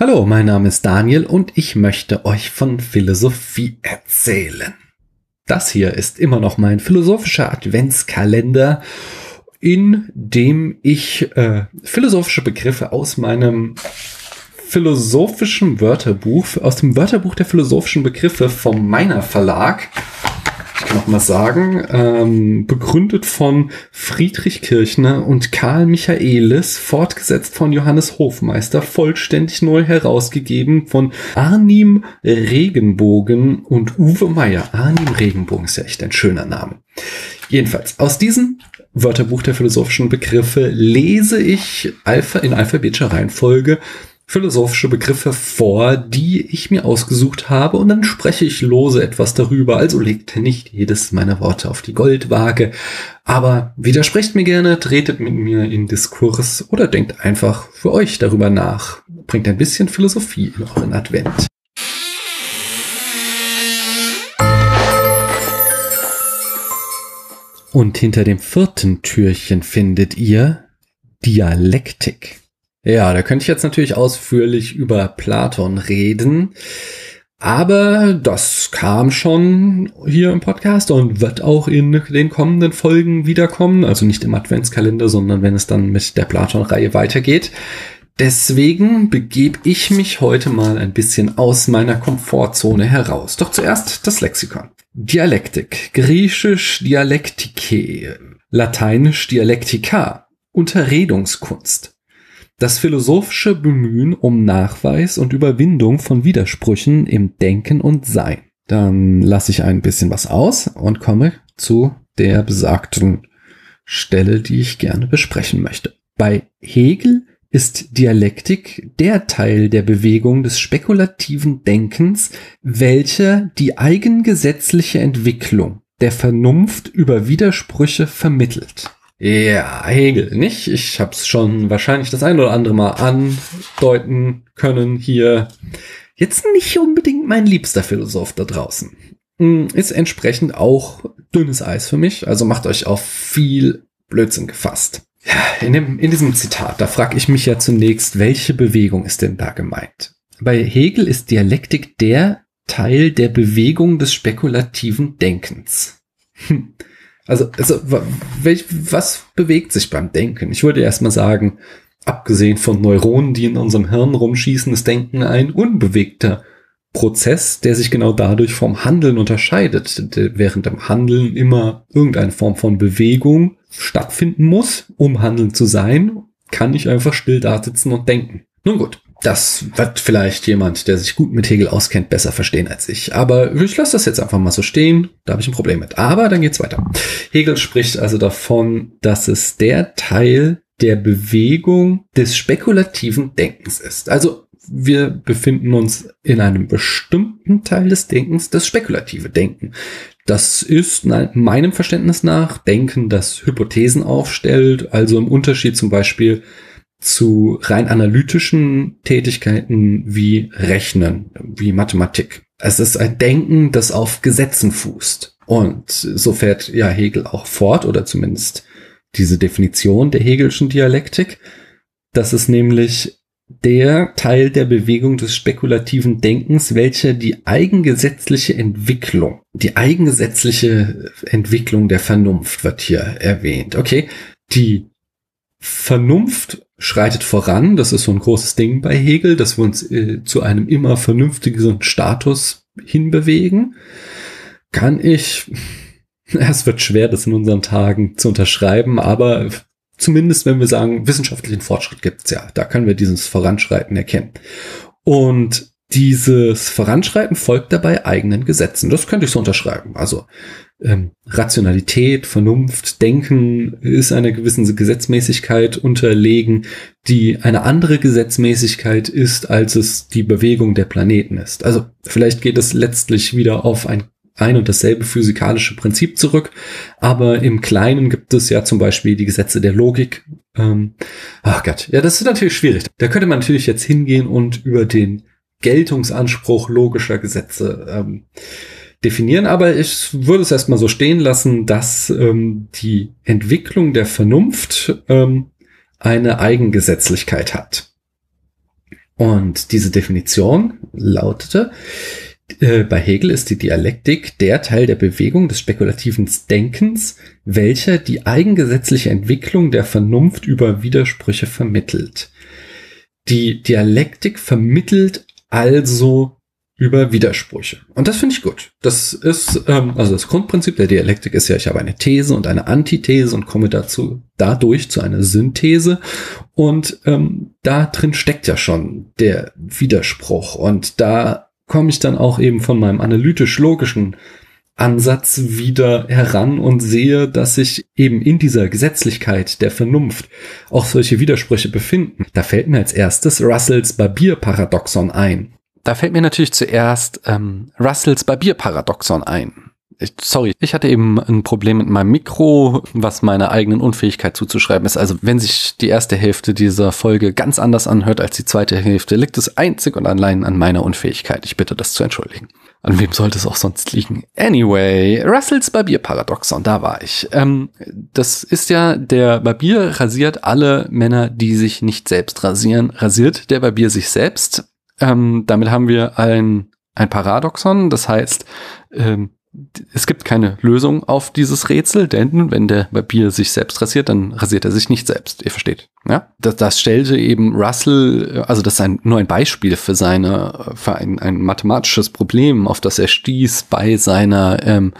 Hallo, mein Name ist Daniel und ich möchte euch von Philosophie erzählen. Das hier ist immer noch mein philosophischer Adventskalender, in dem ich äh, philosophische Begriffe aus meinem philosophischen Wörterbuch, aus dem Wörterbuch der philosophischen Begriffe vom Meiner Verlag nochmal sagen, ähm, begründet von Friedrich Kirchner und Karl Michaelis, fortgesetzt von Johannes Hofmeister, vollständig neu herausgegeben von Arnim Regenbogen und Uwe Meyer. Arnim Regenbogen ist ja echt ein schöner Name. Jedenfalls, aus diesem Wörterbuch der philosophischen Begriffe lese ich Alpha in alphabetischer Reihenfolge philosophische Begriffe vor, die ich mir ausgesucht habe und dann spreche ich lose etwas darüber. Also legt nicht jedes meiner Worte auf die Goldwaage, aber widersprecht mir gerne, tretet mit mir in Diskurs oder denkt einfach für euch darüber nach. Bringt ein bisschen Philosophie in euren Advent. Und hinter dem vierten Türchen findet ihr Dialektik. Ja, da könnte ich jetzt natürlich ausführlich über Platon reden. Aber das kam schon hier im Podcast und wird auch in den kommenden Folgen wiederkommen. Also nicht im Adventskalender, sondern wenn es dann mit der Platon-Reihe weitergeht. Deswegen begebe ich mich heute mal ein bisschen aus meiner Komfortzone heraus. Doch zuerst das Lexikon. Dialektik, griechisch Dialektike, lateinisch Dialektika, Unterredungskunst das philosophische Bemühen um Nachweis und Überwindung von Widersprüchen im Denken und Sein. Dann lasse ich ein bisschen was aus und komme zu der besagten Stelle, die ich gerne besprechen möchte. Bei Hegel ist Dialektik der Teil der Bewegung des spekulativen Denkens, welcher die eigengesetzliche Entwicklung der Vernunft über Widersprüche vermittelt. Ja, Hegel, nicht? Ich habe es schon wahrscheinlich das ein oder andere Mal andeuten können hier. Jetzt nicht unbedingt mein liebster Philosoph da draußen. Hm, ist entsprechend auch dünnes Eis für mich, also macht euch auf viel Blödsinn gefasst. Ja, in, dem, in diesem Zitat, da frage ich mich ja zunächst, welche Bewegung ist denn da gemeint? Bei Hegel ist Dialektik der Teil der Bewegung des spekulativen Denkens. Hm. Also, also welch, was bewegt sich beim Denken? Ich würde erstmal sagen, abgesehen von Neuronen, die in unserem Hirn rumschießen, ist Denken ein unbewegter Prozess, der sich genau dadurch vom Handeln unterscheidet, während im Handeln immer irgendeine Form von Bewegung stattfinden muss, um Handeln zu sein, kann ich einfach still da sitzen und denken. Nun gut, das wird vielleicht jemand, der sich gut mit Hegel auskennt, besser verstehen als ich. Aber ich lasse das jetzt einfach mal so stehen. Da habe ich ein Problem mit. Aber dann geht's weiter. Hegel spricht also davon, dass es der Teil der Bewegung des spekulativen Denkens ist. Also wir befinden uns in einem bestimmten Teil des Denkens, das spekulative Denken. Das ist meinem Verständnis nach Denken, das Hypothesen aufstellt, also im Unterschied zum Beispiel zu rein analytischen Tätigkeiten wie Rechnen, wie Mathematik. Es ist ein Denken, das auf Gesetzen fußt. Und so fährt ja Hegel auch fort, oder zumindest diese Definition der Hegelschen Dialektik, dass es nämlich der Teil der Bewegung des spekulativen Denkens, welcher die eigengesetzliche Entwicklung, die eigengesetzliche Entwicklung der Vernunft wird hier erwähnt. Okay, die Vernunft schreitet voran. Das ist so ein großes Ding bei Hegel, dass wir uns äh, zu einem immer vernünftigeren Status hinbewegen. Kann ich, es wird schwer, das in unseren Tagen zu unterschreiben, aber zumindest wenn wir sagen, wissenschaftlichen Fortschritt gibt's ja, da können wir dieses Voranschreiten erkennen. Und dieses Voranschreiten folgt dabei eigenen Gesetzen. Das könnte ich so unterschreiben. Also ähm, Rationalität, Vernunft, Denken ist einer gewissen Gesetzmäßigkeit unterlegen, die eine andere Gesetzmäßigkeit ist, als es die Bewegung der Planeten ist. Also vielleicht geht es letztlich wieder auf ein ein und dasselbe physikalische Prinzip zurück, aber im Kleinen gibt es ja zum Beispiel die Gesetze der Logik. Ähm, ach Gott, ja, das ist natürlich schwierig. Da könnte man natürlich jetzt hingehen und über den Geltungsanspruch logischer Gesetze ähm, definieren, aber ich würde es erstmal so stehen lassen, dass ähm, die Entwicklung der Vernunft ähm, eine Eigengesetzlichkeit hat. Und diese Definition lautete, äh, bei Hegel ist die Dialektik der Teil der Bewegung des spekulativen Denkens, welcher die eigengesetzliche Entwicklung der Vernunft über Widersprüche vermittelt. Die Dialektik vermittelt also über Widersprüche. Und das finde ich gut. Das ist, ähm, also das Grundprinzip der Dialektik ist ja, ich habe eine These und eine Antithese und komme dazu, dadurch zu einer Synthese. Und ähm, da drin steckt ja schon der Widerspruch. Und da komme ich dann auch eben von meinem analytisch-logischen Ansatz wieder heran und sehe, dass sich eben in dieser Gesetzlichkeit der Vernunft auch solche Widersprüche befinden. Da fällt mir als erstes Russells Barbier-Paradoxon ein. Da fällt mir natürlich zuerst ähm, Russells Barbier-Paradoxon ein. Ich, sorry, ich hatte eben ein Problem mit meinem Mikro, was meiner eigenen Unfähigkeit zuzuschreiben ist. Also wenn sich die erste Hälfte dieser Folge ganz anders anhört als die zweite Hälfte, liegt es einzig und allein an meiner Unfähigkeit. Ich bitte das zu entschuldigen. An wem sollte es auch sonst liegen? Anyway, Russells Barbier-Paradoxon, da war ich. Ähm, das ist ja, der Barbier rasiert alle Männer, die sich nicht selbst rasieren. Rasiert der Barbier sich selbst? Ähm, damit haben wir ein, ein Paradoxon, das heißt, ähm, es gibt keine Lösung auf dieses Rätsel, denn wenn der Barbier sich selbst rasiert, dann rasiert er sich nicht selbst. Ihr versteht. Ja? Das, das stellte eben Russell, also das ist ein, nur ein Beispiel für seine, für ein, ein mathematisches Problem, auf das er stieß bei seiner, ähm,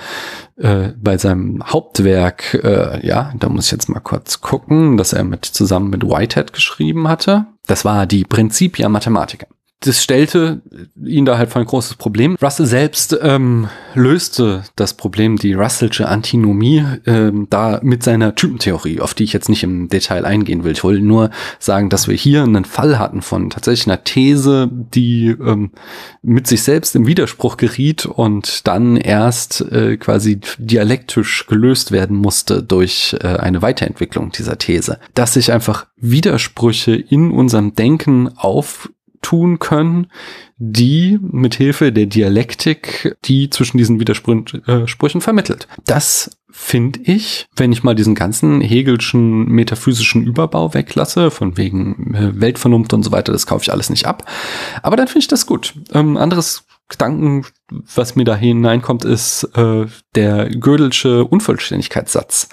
äh, bei seinem Hauptwerk, äh, ja, da muss ich jetzt mal kurz gucken, dass er mit zusammen mit Whitehead geschrieben hatte. Das war die Principia Mathematica das stellte ihn da halt vor ein großes Problem. Russell selbst ähm, löste das Problem, die Russellsche Antinomie, ähm, da mit seiner Typentheorie, auf die ich jetzt nicht im Detail eingehen will. Ich wollte nur sagen, dass wir hier einen Fall hatten von tatsächlich einer These, die ähm, mit sich selbst im Widerspruch geriet und dann erst äh, quasi dialektisch gelöst werden musste durch äh, eine Weiterentwicklung dieser These. Dass sich einfach Widersprüche in unserem Denken auf tun können, die mit Hilfe der Dialektik, die zwischen diesen Widersprüchen vermittelt. Das finde ich, wenn ich mal diesen ganzen Hegelschen metaphysischen Überbau weglasse, von wegen äh, Weltvernunft und so weiter, das kaufe ich alles nicht ab. Aber dann finde ich das gut. Ähm, anderes Gedanken, was mir da hineinkommt, ist äh, der Gödelsche Unvollständigkeitssatz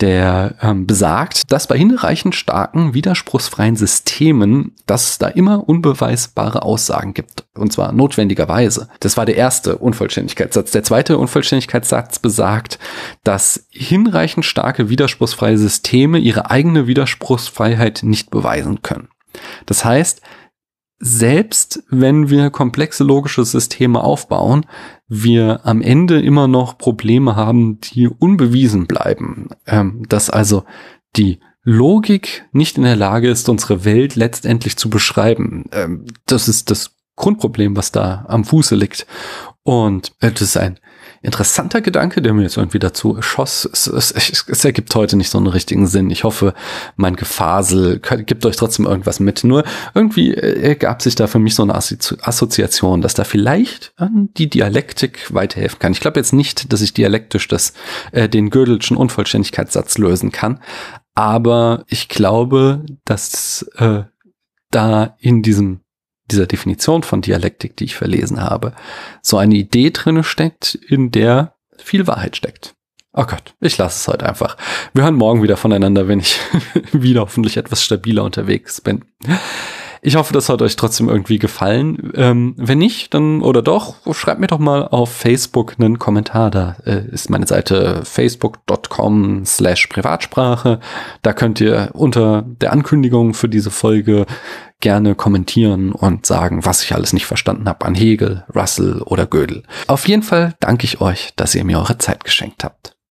der ähm, besagt, dass bei hinreichend starken, widerspruchsfreien Systemen, dass es da immer unbeweisbare Aussagen gibt. Und zwar notwendigerweise. Das war der erste Unvollständigkeitssatz. Der zweite Unvollständigkeitssatz besagt, dass hinreichend starke, widerspruchsfreie Systeme ihre eigene Widerspruchsfreiheit nicht beweisen können. Das heißt, selbst wenn wir komplexe logische Systeme aufbauen, wir am Ende immer noch Probleme haben, die unbewiesen bleiben. Ähm, dass also die Logik nicht in der Lage ist, unsere Welt letztendlich zu beschreiben. Ähm, das ist das Grundproblem, was da am Fuße liegt. Und äh, das ist ein interessanter Gedanke, der mir jetzt irgendwie dazu schoss. Es, es, es, ergibt heute nicht so einen richtigen Sinn. Ich hoffe, mein Gefasel gibt euch trotzdem irgendwas mit. Nur irgendwie äh, ergab sich da für mich so eine Assoziation, dass da vielleicht an die Dialektik weiterhelfen kann. Ich glaube jetzt nicht, dass ich dialektisch das, äh, den Gödelschen Unvollständigkeitssatz lösen kann. Aber ich glaube, dass äh, da in diesem dieser Definition von Dialektik, die ich verlesen habe, so eine Idee drinne steckt, in der viel Wahrheit steckt. Oh Gott, ich lasse es heute einfach. Wir hören morgen wieder voneinander, wenn ich wieder hoffentlich etwas stabiler unterwegs bin. Ich hoffe, das hat euch trotzdem irgendwie gefallen. Ähm, wenn nicht, dann oder doch, schreibt mir doch mal auf Facebook einen Kommentar. Da äh, ist meine Seite facebook.com slash Privatsprache. Da könnt ihr unter der Ankündigung für diese Folge gerne kommentieren und sagen, was ich alles nicht verstanden habe an Hegel, Russell oder Gödel. Auf jeden Fall danke ich euch, dass ihr mir eure Zeit geschenkt habt.